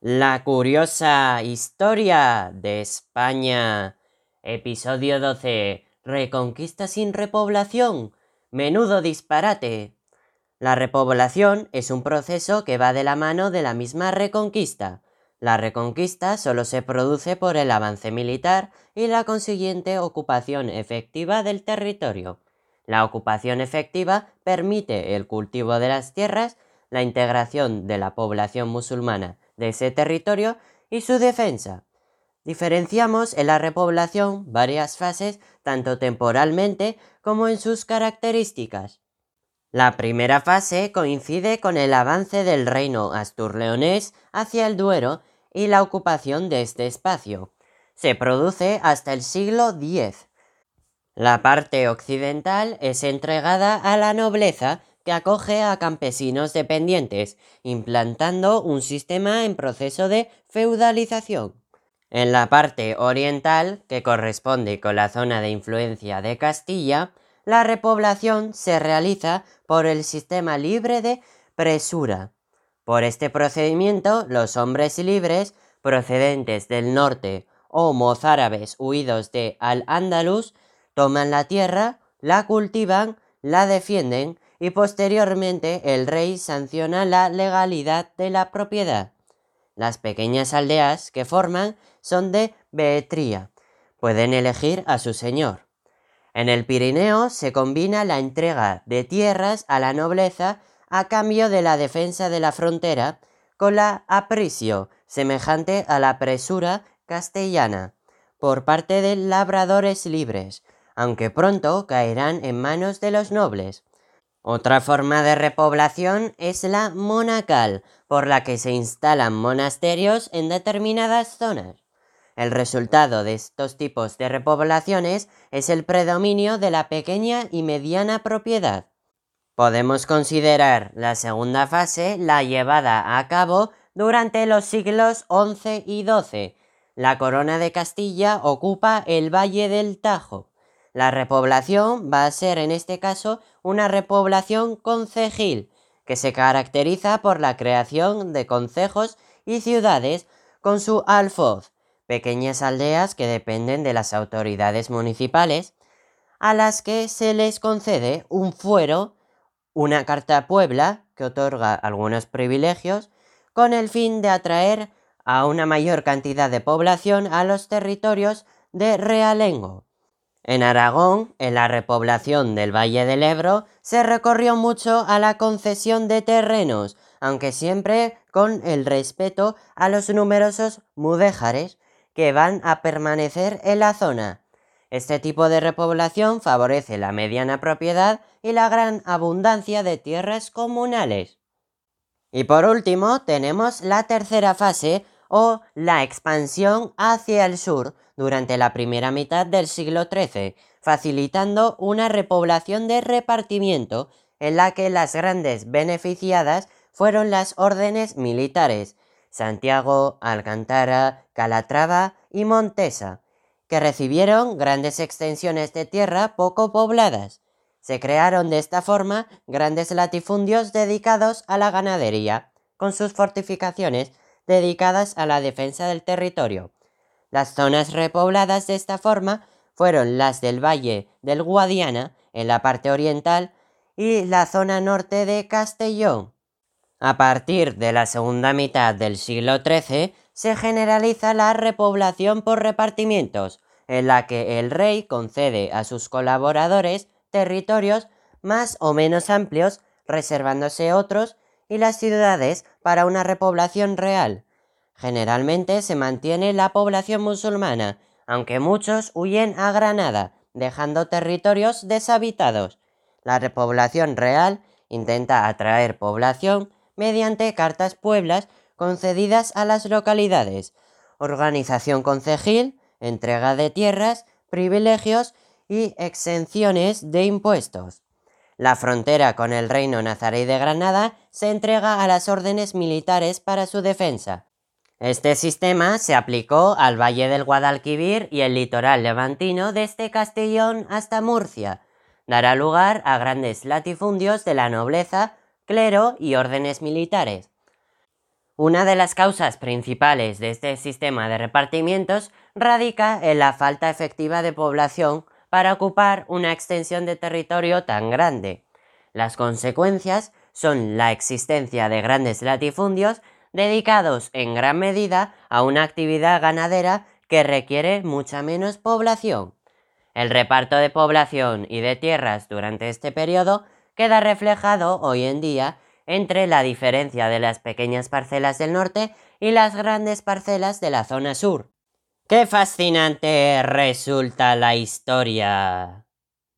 La curiosa historia de España. Episodio 12. Reconquista sin repoblación. Menudo disparate. La repoblación es un proceso que va de la mano de la misma reconquista. La reconquista solo se produce por el avance militar y la consiguiente ocupación efectiva del territorio. La ocupación efectiva permite el cultivo de las tierras, la integración de la población musulmana de ese territorio y su defensa. Diferenciamos en la repoblación varias fases, tanto temporalmente como en sus características. La primera fase coincide con el avance del reino astur-leonés hacia el Duero y la ocupación de este espacio. Se produce hasta el siglo X. La parte occidental es entregada a la nobleza que acoge a campesinos dependientes, implantando un sistema en proceso de feudalización. En la parte oriental, que corresponde con la zona de influencia de Castilla, la repoblación se realiza por el sistema libre de presura. Por este procedimiento, los hombres libres procedentes del norte o mozárabes huidos de Al-Ándalus toman la tierra, la cultivan, la defienden y posteriormente el rey sanciona la legalidad de la propiedad. Las pequeñas aldeas que forman son de Beetría. Pueden elegir a su señor. En el Pirineo se combina la entrega de tierras a la nobleza a cambio de la defensa de la frontera con la apricio, semejante a la presura castellana, por parte de labradores libres, aunque pronto caerán en manos de los nobles. Otra forma de repoblación es la monacal, por la que se instalan monasterios en determinadas zonas. El resultado de estos tipos de repoblaciones es el predominio de la pequeña y mediana propiedad. Podemos considerar la segunda fase la llevada a cabo durante los siglos XI y XII. La corona de Castilla ocupa el Valle del Tajo. La repoblación va a ser en este caso una repoblación concejil, que se caracteriza por la creación de concejos y ciudades con su alfoz, pequeñas aldeas que dependen de las autoridades municipales, a las que se les concede un fuero, una carta puebla que otorga algunos privilegios, con el fin de atraer a una mayor cantidad de población a los territorios de realengo. En Aragón, en la repoblación del Valle del Ebro, se recorrió mucho a la concesión de terrenos, aunque siempre con el respeto a los numerosos mudéjares que van a permanecer en la zona. Este tipo de repoblación favorece la mediana propiedad y la gran abundancia de tierras comunales. Y por último, tenemos la tercera fase o la expansión hacia el sur, durante la primera mitad del siglo XIII, facilitando una repoblación de repartimiento en la que las grandes beneficiadas fueron las órdenes militares, Santiago, Alcantara, Calatrava y Montesa, que recibieron grandes extensiones de tierra poco pobladas. Se crearon de esta forma grandes latifundios dedicados a la ganadería, con sus fortificaciones dedicadas a la defensa del territorio, las zonas repobladas de esta forma fueron las del Valle del Guadiana, en la parte oriental, y la zona norte de Castellón. A partir de la segunda mitad del siglo XIII se generaliza la repoblación por repartimientos, en la que el rey concede a sus colaboradores territorios más o menos amplios, reservándose otros, y las ciudades para una repoblación real. Generalmente se mantiene la población musulmana, aunque muchos huyen a Granada, dejando territorios deshabitados. La repoblación real intenta atraer población mediante cartas pueblas concedidas a las localidades, organización concejil, entrega de tierras, privilegios y exenciones de impuestos. La frontera con el reino nazarí de Granada se entrega a las órdenes militares para su defensa, este sistema se aplicó al Valle del Guadalquivir y el litoral levantino desde Castellón hasta Murcia. Dará lugar a grandes latifundios de la nobleza, clero y órdenes militares. Una de las causas principales de este sistema de repartimientos radica en la falta efectiva de población para ocupar una extensión de territorio tan grande. Las consecuencias son la existencia de grandes latifundios dedicados en gran medida a una actividad ganadera que requiere mucha menos población. El reparto de población y de tierras durante este periodo queda reflejado hoy en día entre la diferencia de las pequeñas parcelas del norte y las grandes parcelas de la zona sur. ¡Qué fascinante resulta la historia!